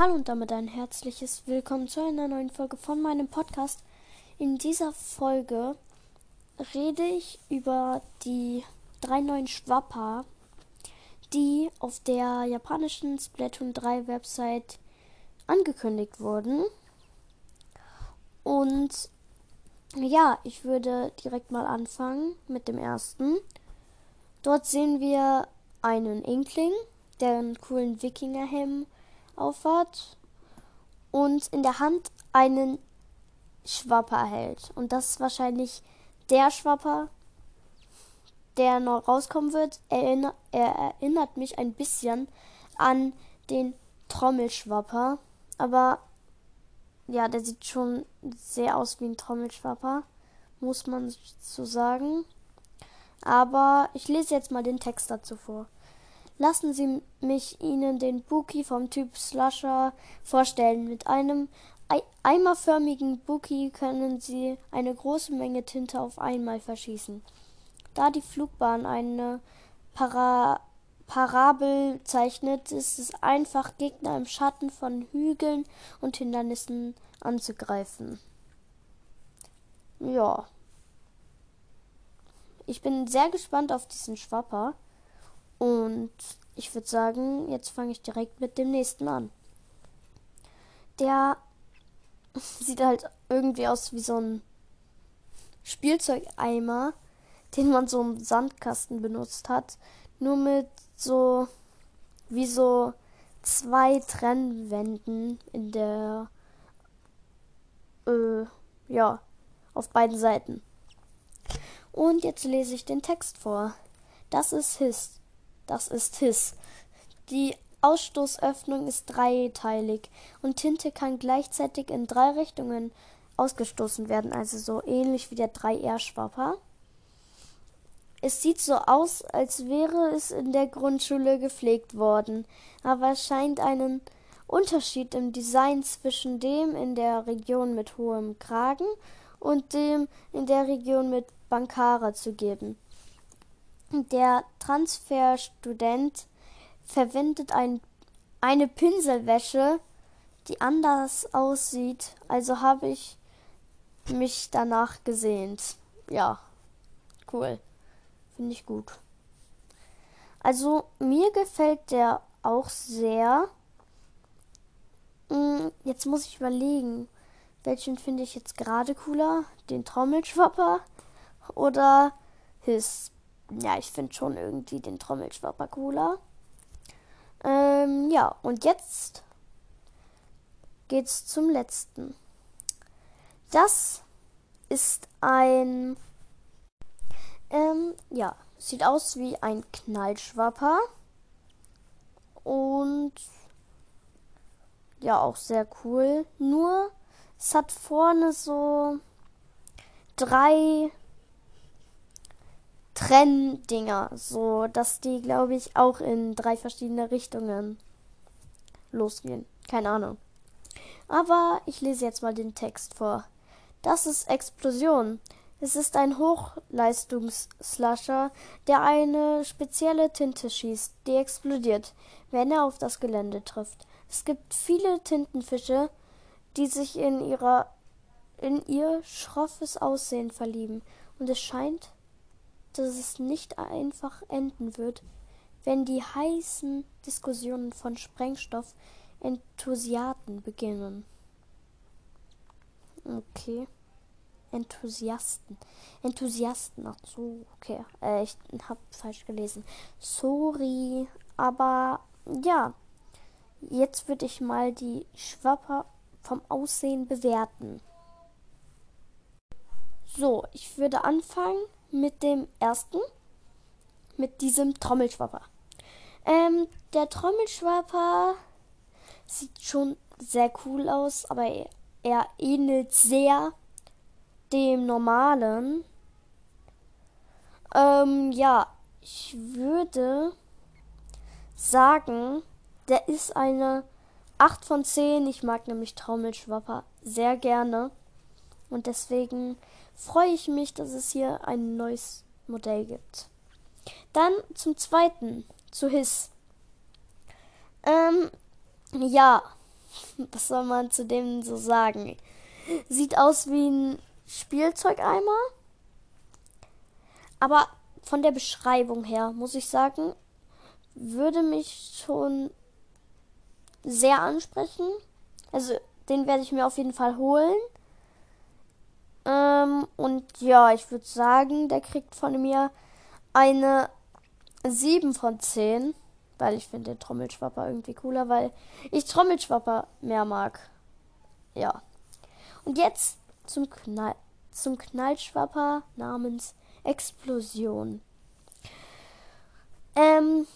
Hallo und damit ein herzliches Willkommen zu einer neuen Folge von meinem Podcast. In dieser Folge rede ich über die drei neuen Schwapper, die auf der japanischen Splatoon 3 Website angekündigt wurden. Und ja, ich würde direkt mal anfangen mit dem ersten. Dort sehen wir einen Inkling, der einen coolen Wikingerhelm aufhat und in der Hand einen Schwapper hält. Und das ist wahrscheinlich der Schwapper, der noch rauskommen wird. Er, er erinnert mich ein bisschen an den Trommelschwapper. Aber ja, der sieht schon sehr aus wie ein Trommelschwapper, muss man so sagen. Aber ich lese jetzt mal den Text dazu vor. Lassen Sie mich Ihnen den Buki vom Typ Slusher vorstellen. Mit einem eimerförmigen Buki können Sie eine große Menge Tinte auf einmal verschießen. Da die Flugbahn eine Para Parabel zeichnet, ist es einfach, Gegner im Schatten von Hügeln und Hindernissen anzugreifen. Ja. Ich bin sehr gespannt auf diesen Schwapper. Und ich würde sagen, jetzt fange ich direkt mit dem nächsten an. Der sieht halt irgendwie aus wie so ein Spielzeugeimer, den man so im Sandkasten benutzt hat. Nur mit so wie so zwei Trennwänden in der äh, ja auf beiden Seiten. Und jetzt lese ich den Text vor. Das ist Hist. Das ist His. Die Ausstoßöffnung ist dreiteilig und Tinte kann gleichzeitig in drei Richtungen ausgestoßen werden, also so ähnlich wie der 3R-Schwapper. Es sieht so aus, als wäre es in der Grundschule gepflegt worden, aber es scheint einen Unterschied im Design zwischen dem in der Region mit hohem Kragen und dem in der Region mit Bankara zu geben. Der Transferstudent verwendet ein, eine Pinselwäsche, die anders aussieht, also habe ich mich danach gesehnt. Ja, cool. Finde ich gut. Also mir gefällt der auch sehr. Hm, jetzt muss ich überlegen, welchen finde ich jetzt gerade cooler? Den Trommelschwapper oder His ja, ich finde schon irgendwie den Trommelschwapper cooler. Ähm, ja, und jetzt geht's zum letzten. Das ist ein, ähm, ja, sieht aus wie ein Knallschwapper und ja, auch sehr cool. Nur es hat vorne so drei Trenndinger, so dass die, glaube ich, auch in drei verschiedene Richtungen losgehen. Keine Ahnung. Aber ich lese jetzt mal den Text vor. Das ist Explosion. Es ist ein Hochleistungsslasher, der eine spezielle Tinte schießt, die explodiert, wenn er auf das Gelände trifft. Es gibt viele Tintenfische, die sich in ihrer in ihr schroffes Aussehen verlieben, und es scheint, dass es nicht einfach enden wird, wenn die heißen Diskussionen von Sprengstoff Enthusiaten beginnen. Okay. Enthusiasten. Enthusiasten. Ach so, okay. Äh, ich hab falsch gelesen. Sorry. Aber ja. Jetzt würde ich mal die Schwapper vom Aussehen bewerten. So, ich würde anfangen mit dem ersten, mit diesem Trommelschwapper. Ähm, der Trommelschwapper sieht schon sehr cool aus, aber er, ähnelt sehr dem normalen. Ähm, ja, ich würde sagen, der ist eine 8 von 10. Ich mag nämlich Trommelschwapper sehr gerne. Und deswegen freue ich mich, dass es hier ein neues Modell gibt. Dann zum zweiten, zu His. Ähm, ja, Was soll man zu dem so sagen? Sieht aus wie ein Spielzeugeimer. Aber von der Beschreibung her, muss ich sagen, würde mich schon sehr ansprechen. Also, den werde ich mir auf jeden Fall holen. Ähm, und ja, ich würde sagen, der kriegt von mir eine 7 von 10. Weil ich finde den Trommelschwapper irgendwie cooler, weil ich Trommelschwapper mehr mag. Ja. Und jetzt zum, Knall, zum Knallschwapper namens Explosion. Ähm,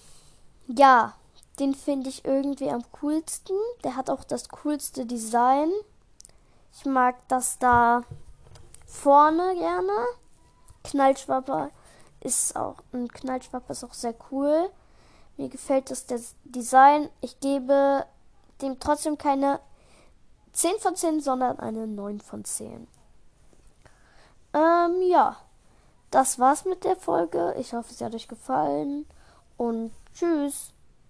ja, den finde ich irgendwie am coolsten. Der hat auch das coolste Design. Ich mag das da vorne gerne. Knallschwapper ist auch ein Knallschwapper ist auch sehr cool. Mir gefällt das, Design. Ich gebe dem trotzdem keine 10 von 10, sondern eine 9 von 10. Ähm, ja. Das war's mit der Folge. Ich hoffe, es hat euch gefallen. Und tschüss.